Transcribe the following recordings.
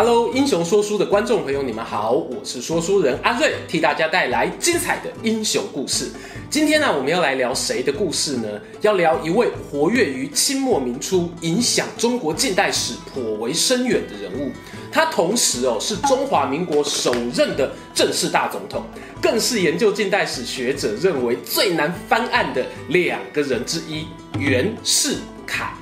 Hello，英雄说书的观众朋友，你们好，我是说书人阿瑞，替大家带来精彩的英雄故事。今天呢，我们要来聊谁的故事呢？要聊一位活跃于清末民初，影响中国近代史颇为深远的人物。他同时哦是中华民国首任的正式大总统，更是研究近代史学者认为最难翻案的两个人之一——袁世凯。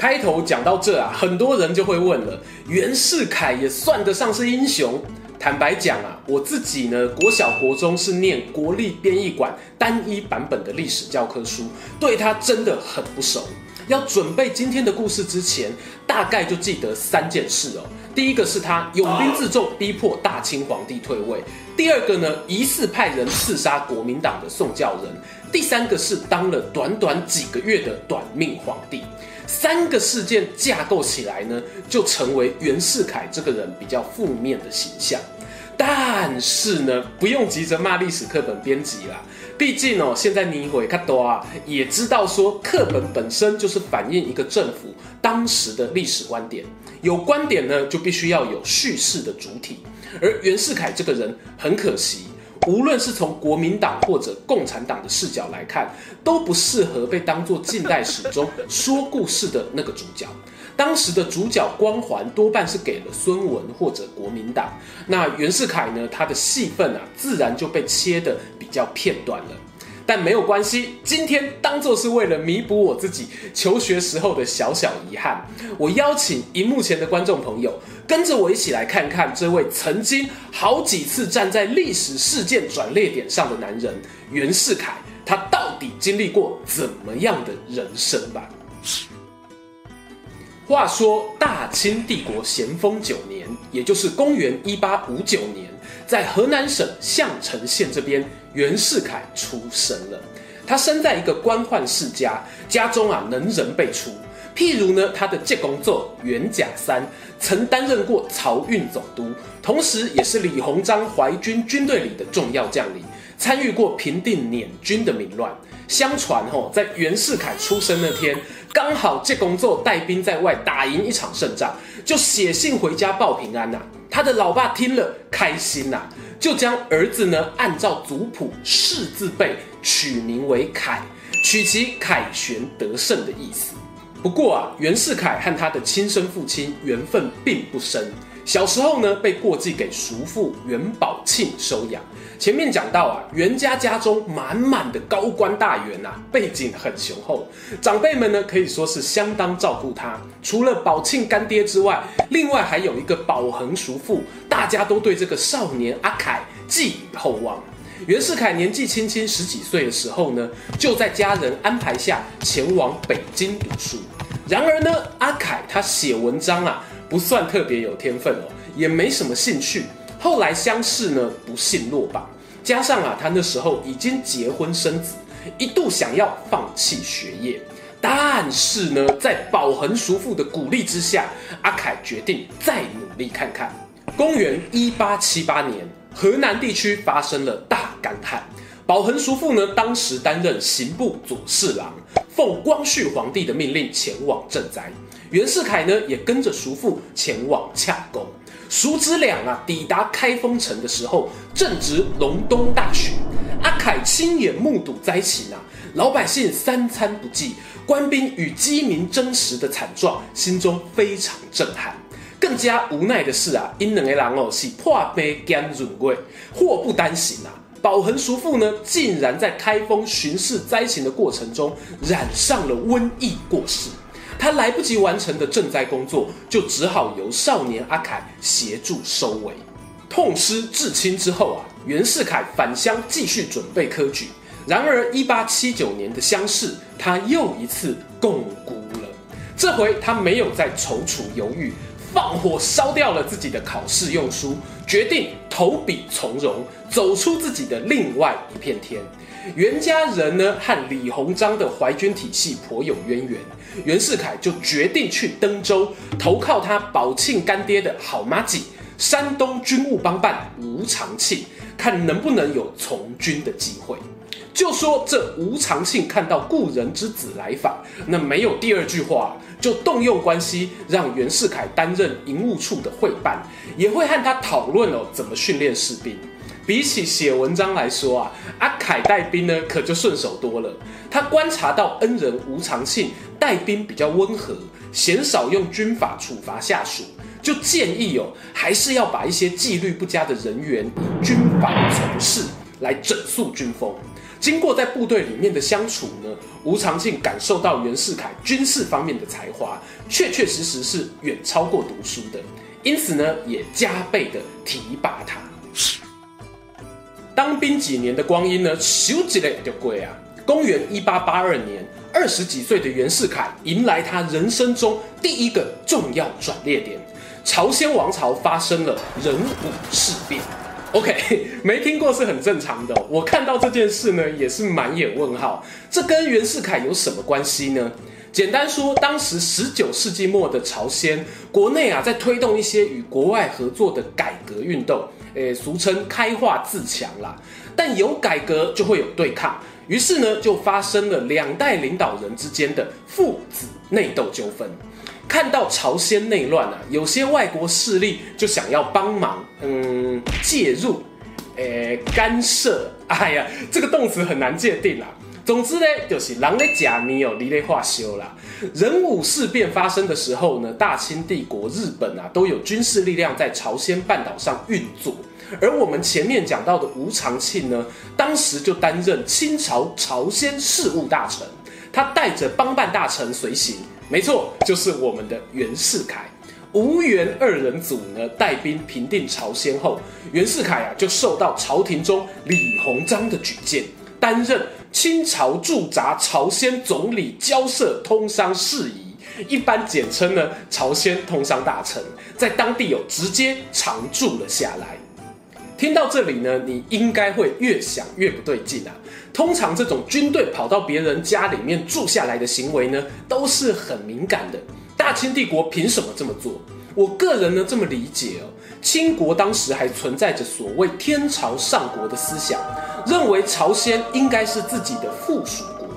开头讲到这啊，很多人就会问了：袁世凯也算得上是英雄？坦白讲啊，我自己呢，国小国中是念国立编译馆单一版本的历史教科书，对他真的很不熟。要准备今天的故事之前，大概就记得三件事哦。第一个是他拥兵自重，逼迫大清皇帝退位；第二个呢，疑似派人刺杀国民党的宋教仁；第三个是当了短短几个月的短命皇帝。三个事件架构起来呢，就成为袁世凯这个人比较负面的形象。但是呢，不用急着骂历史课本编辑啦，毕竟哦，现在你会看多啊，也知道说课本本身就是反映一个政府当时的历史观点，有观点呢，就必须要有叙事的主体，而袁世凯这个人很可惜。无论是从国民党或者共产党的视角来看，都不适合被当作近代史中说故事的那个主角。当时的主角光环多半是给了孙文或者国民党。那袁世凯呢？他的戏份啊，自然就被切得比较片段了。但没有关系，今天当做是为了弥补我自己求学时候的小小遗憾，我邀请荧幕前的观众朋友，跟着我一起来看看这位曾经好几次站在历史事件转捩点上的男人袁世凯，他到底经历过怎么样的人生吧。话说大清帝国咸丰九年，也就是公元一八五九年，在河南省项城县这边，袁世凯出生了。他生在一个官宦世家，家中啊能人辈出。譬如呢，他的舅公祖袁甲三曾担任过漕运总督，同时也是李鸿章淮军军队里的重要将领，参与过平定捻军的民乱。相传吼，在袁世凯出生那天，刚好舅公祖带兵在外打赢一场胜仗，就写信回家报平安呐、他的老爸听了开心呐、就将儿子呢按照族谱世字辈取名为凯，取其凯旋得胜的意思。不过啊，袁世凯和他的亲生父亲缘分并不深。小时候呢，被过继给叔父袁宝庆收养。前面讲到啊，袁家家中满满的高官大员啊，背景很雄厚，长辈们呢可以说是相当照顾他。除了宝庆干爹之外，另外还有一个宝恒叔父，大家都对这个少年阿凯寄予厚望。袁世凯年纪轻轻十几岁的时候呢，就在家人安排下前往北京读书。然而呢，阿凯他写文章啊。不算特别有天分哦，也没什么兴趣。后来乡试呢，不幸落榜，加上啊，他那时候已经结婚生子，一度想要放弃学业。但是呢，在宝恒叔父的鼓励之下，阿凯决定再努力看看。公元一八七八年，河南地区发生了大干旱，宝恒叔父呢，当时担任刑部左侍郎，奉光绪皇帝的命令前往赈灾。袁世凯呢，也跟着叔父前往洽公。叔侄俩啊，抵达开封城的时候，正值隆冬大雪。阿凯亲眼目睹灾情啊，老百姓三餐不继，官兵与饥民争食的惨状，心中非常震撼。更加无奈的是啊，因两个人哦是破杯兼润贵，祸不单行啊。宝恒叔父呢，竟然在开封巡视灾情的过程中，染上了瘟疫过世。他来不及完成的赈灾工作，就只好由少年阿凯协助收尾。痛失至亲之后啊，袁世凯返乡继续准备科举。然而，一八七九年的乡试，他又一次共孤了。这回他没有再踌躇犹豫，放火烧掉了自己的考试用书，决定投笔从戎，走出自己的另外一片天。袁家人呢和李鸿章的淮军体系颇有渊源，袁世凯就决定去登州投靠他宝庆干爹的好麻吉山东军务帮办吴长庆，看能不能有从军的机会。就说这吴长庆看到故人之子来访，那没有第二句话，就动用关系让袁世凯担任营务处的会办，也会和他讨论哦怎么训练士兵。比起写文章来说啊，阿凯带兵呢可就顺手多了。他观察到恩人吴长庆带兵比较温和，鲜少用军法处罚下属，就建议哦还是要把一些纪律不佳的人员以军法从事，来整肃军风。经过在部队里面的相处呢，吴长庆感受到袁世凯军事方面的才华，确确实实是远超过读书的，因此呢，也加倍的提拔他。当兵几年的光阴呢，咻几嘞就过啊！公元一八八二年，二十几岁的袁世凯迎来他人生中第一个重要转捩点，朝鲜王朝发生了壬午事变。OK，没听过是很正常的。我看到这件事呢，也是满眼问号。这跟袁世凯有什么关系呢？简单说，当时十九世纪末的朝鲜国内啊，在推动一些与国外合作的改革运动，诶，俗称开化自强啦。但有改革就会有对抗，于是呢，就发生了两代领导人之间的父子内斗纠纷。看到朝鲜内乱啊，有些外国势力就想要帮忙，嗯，介入，诶，干涉。哎呀，这个动词很难界定啦。总之呢，就是狼的假你有你咧话修啦。壬午事变发生的时候呢，大清帝国、日本啊都有军事力量在朝鲜半岛上运作，而我们前面讲到的吴长庆呢，当时就担任清朝朝鲜事务大臣，他带着帮办大臣随行。没错，就是我们的袁世凯、吴袁二人组呢，带兵平定朝鲜后，袁世凯啊就受到朝廷中李鸿章的举荐，担任清朝驻扎朝鲜总理交涉通商事宜，一般简称呢朝鲜通商大臣，在当地有直接常驻了下来。听到这里呢，你应该会越想越不对劲啊。通常这种军队跑到别人家里面住下来的行为呢，都是很敏感的。大清帝国凭什么这么做？我个人呢这么理解哦，清国当时还存在着所谓天朝上国的思想，认为朝鲜应该是自己的附属国。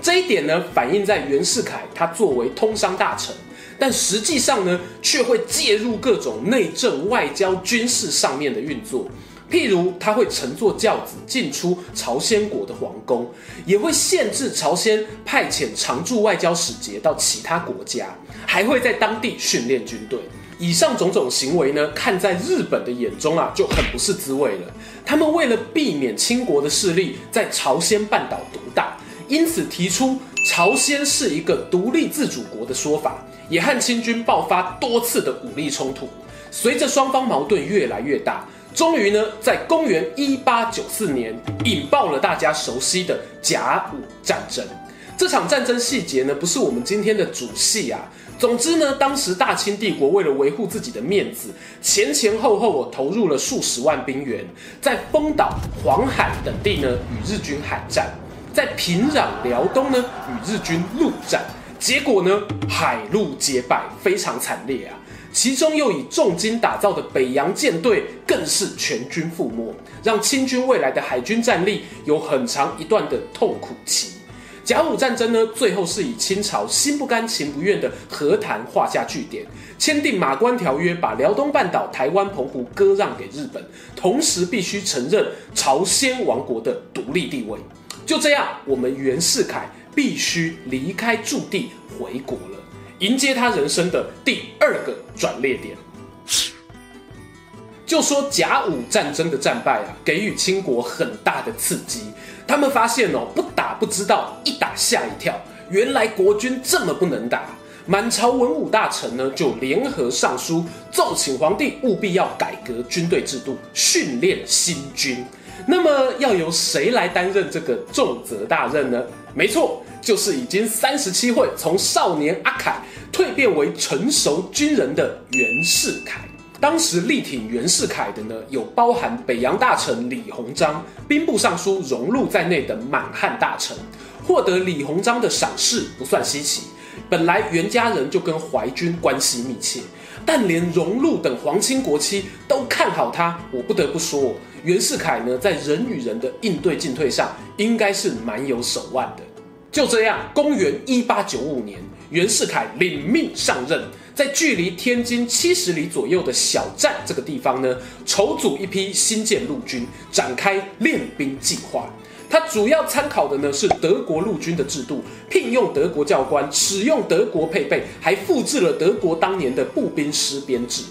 这一点呢，反映在袁世凯他作为通商大臣，但实际上呢，却会介入各种内政、外交、军事上面的运作。譬如，他会乘坐轿子进出朝鲜国的皇宫，也会限制朝鲜派遣常驻外交使节到其他国家，还会在当地训练军队。以上种种行为呢，看在日本的眼中啊，就很不是滋味了。他们为了避免清国的势力在朝鲜半岛独大，因此提出朝鲜是一个独立自主国的说法，也和清军爆发多次的武力冲突。随着双方矛盾越来越大。终于呢，在公元一八九四年引爆了大家熟悉的甲午战争。这场战争细节呢，不是我们今天的主戏啊。总之呢，当时大清帝国为了维护自己的面子，前前后后我投入了数十万兵员，在丰岛、黄海等地呢与日军海战，在平壤、辽东呢与日军陆战。结果呢，海陆皆败，非常惨烈啊。其中又以重金打造的北洋舰队更是全军覆没，让清军未来的海军战力有很长一段的痛苦期。甲午战争呢，最后是以清朝心不甘情不愿的和谈画下句点，签订马关条约，把辽东半岛、台湾、澎湖割让给日本，同时必须承认朝鲜王国的独立地位。就这样，我们袁世凯必须离开驻地回国了。迎接他人生的第二个转捩点，就说甲午战争的战败啊，给予清国很大的刺激。他们发现哦，不打不知道，一打吓一跳，原来国军这么不能打。满朝文武大臣呢，就联合上书，奏请皇帝务必要改革军队制度，训练新军。那么要由谁来担任这个重责大任呢？没错。就是已经三十七岁，从少年阿凯蜕变为成熟军人的袁世凯。当时力挺袁世凯的呢，有包含北洋大臣李鸿章、兵部尚书荣禄在内的满汉大臣。获得李鸿章的赏识不算稀奇，本来袁家人就跟淮军关系密切，但连荣禄等皇亲国戚都看好他，我不得不说，袁世凯呢，在人与人的应对进退上，应该是蛮有手腕的。就这样，公元一八九五年，袁世凯领命上任，在距离天津七十里左右的小站这个地方呢，筹组一批新建陆军，展开练兵计划。他主要参考的呢是德国陆军的制度，聘用德国教官，使用德国配备，还复制了德国当年的步兵师编制。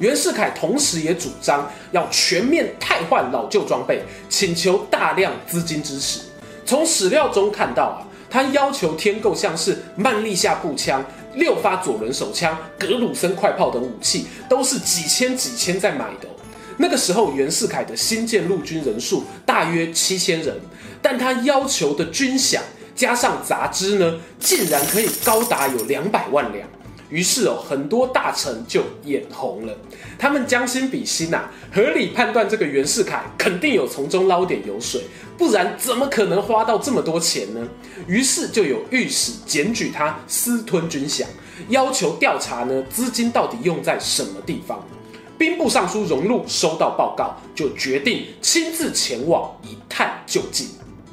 袁世凯同时也主张要全面汰换老旧装备，请求大量资金支持。从史料中看到啊，他要求添购像是曼利夏步枪、六发左轮手枪、格鲁森快炮等武器，都是几千几千在买的。那个时候，袁世凯的新建陆军人数大约七千人，但他要求的军饷加上杂支呢，竟然可以高达有两百万两。于是哦，很多大臣就眼红了，他们将心比心呐、合理判断这个袁世凯肯定有从中捞点油水，不然怎么可能花到这么多钱呢？于是就有御史检举他私吞军饷，要求调查呢，资金到底用在什么地方。兵部尚书荣禄收到报告，就决定亲自前往一探究竟。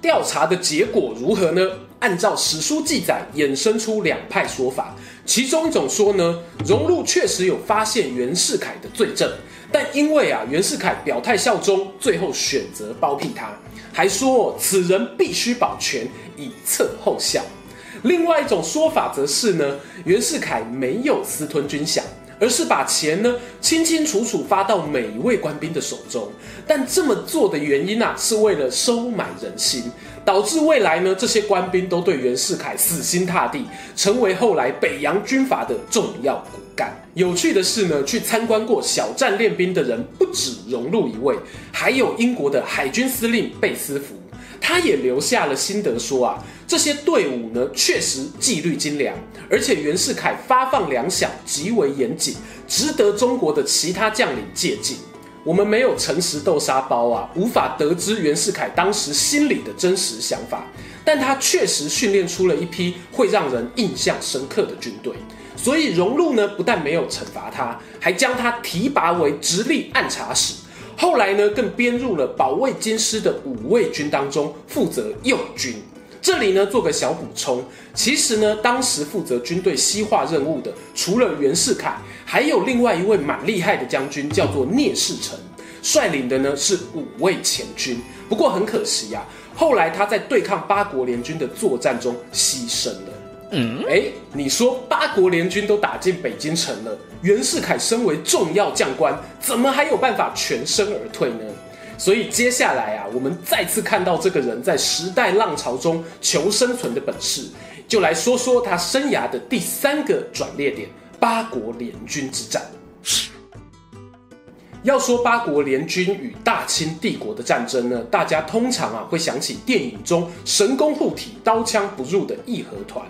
调查的结果如何呢？按照史书记载，衍生出两派说法。其中一种说呢，荣禄确实有发现袁世凯的罪证，但因为啊袁世凯表态效忠，最后选择包庇他，还说此人必须保全，以策后效。另外一种说法则是呢，袁世凯没有私吞军饷。而是把钱呢清清楚楚发到每一位官兵的手中，但这么做的原因啊，是为了收买人心，导致未来呢这些官兵都对袁世凯死心塌地，成为后来北洋军阀的重要骨干。有趣的是呢，去参观过小站练兵的人不止荣禄一位，还有英国的海军司令贝斯福。他也留下了心得说啊，这些队伍呢确实纪律精良，而且袁世凯发放粮饷极为严谨，值得中国的其他将领借鉴。我们没有诚实豆沙包啊，无法得知袁世凯当时心里的真实想法，但他确实训练出了一批会让人印象深刻的军队。所以荣禄呢不但没有惩罚他，还将他提拔为直隶按察使。后来呢，更编入了保卫京师的五位军当中，负责右军。这里呢，做个小补充，其实呢，当时负责军队西化任务的，除了袁世凯，还有另外一位蛮厉害的将军，叫做聂士成，率领的呢是五位前军。不过很可惜呀、啊，后来他在对抗八国联军的作战中牺牲了。嗯，哎，你说八国联军都打进北京城了，袁世凯身为重要将官，怎么还有办法全身而退呢？所以接下来啊，我们再次看到这个人在时代浪潮中求生存的本事，就来说说他生涯的第三个转捩点——八国联军之战。要说八国联军与大清帝国的战争呢，大家通常啊会想起电影中神功护体、刀枪不入的义和团。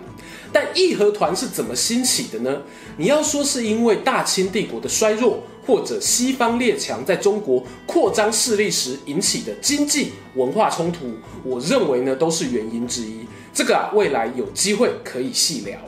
但义和团是怎么兴起的呢？你要说是因为大清帝国的衰弱，或者西方列强在中国扩张势力时引起的经济文化冲突，我认为呢都是原因之一。这个啊，未来有机会可以细聊。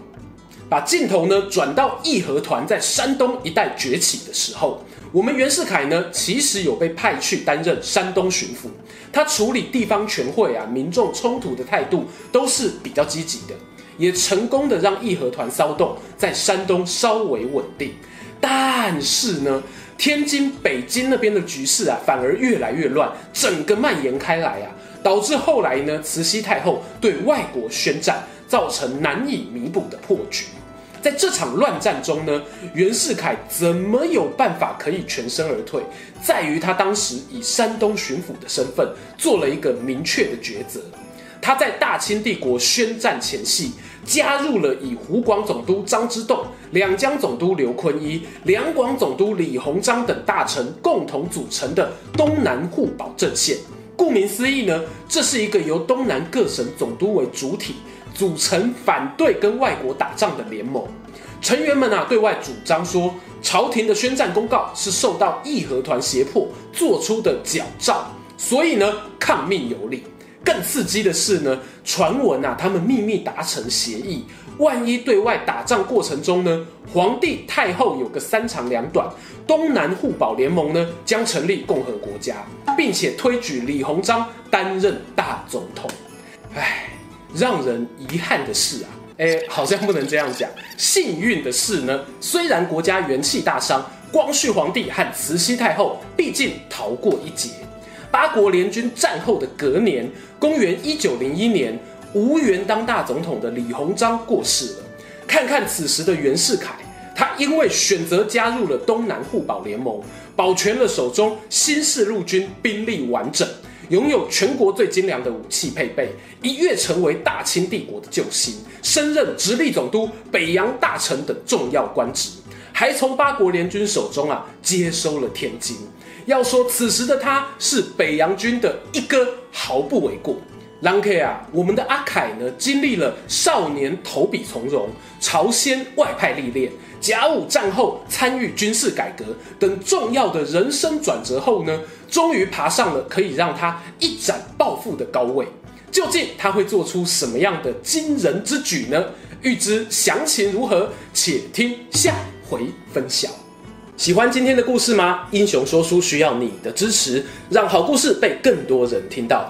把镜头呢转到义和团在山东一带崛起的时候，我们袁世凯呢其实有被派去担任山东巡抚，他处理地方权会啊、民众冲突的态度都是比较积极的。也成功的让义和团骚动在山东稍微稳定，但是呢，天津、北京那边的局势啊，反而越来越乱，整个蔓延开来啊，导致后来呢，慈禧太后对外国宣战，造成难以弥补的破局。在这场乱战中呢，袁世凯怎么有办法可以全身而退，在于他当时以山东巡抚的身份做了一个明确的抉择。他在大清帝国宣战前夕，加入了以湖广总督张之洞、两江总督刘坤一、两广总督李鸿章等大臣共同组成的东南互保阵线。顾名思义呢，这是一个由东南各省总督为主体，组成反对跟外国打仗的联盟。成员们啊，对外主张说，朝廷的宣战公告是受到义和团胁迫做出的矫诏，所以呢，抗命有理。更刺激的是呢，传闻啊，他们秘密达成协议，万一对外打仗过程中呢，皇帝太后有个三长两短，东南互保联盟呢将成立共和国家，并且推举李鸿章担任大总统。唉，让人遗憾的是啊，哎，好像不能这样讲。幸运的是呢，虽然国家元气大伤，光绪皇帝和慈禧太后毕竟逃过一劫。八国联军战后的隔年，公元一九零一年，无缘当大总统的李鸿章过世了。看看此时的袁世凯，他因为选择加入了东南互保联盟，保全了手中新式陆军兵力完整，拥有全国最精良的武器配备，一跃成为大清帝国的救星，升任直隶总督、北洋大臣等重要官职，还从八国联军手中啊接收了天津。要说此时的他是北洋军的一哥，毫不为过。郎 K 啊，我们的阿凯呢，经历了少年投笔从戎、朝鲜外派历练、甲午战后参与军事改革等重要的人生转折后呢，终于爬上了可以让他一展抱负的高位。究竟他会做出什么样的惊人之举呢？欲知详情如何，且听下回分晓。喜欢今天的故事吗？英雄说书需要你的支持，让好故事被更多人听到。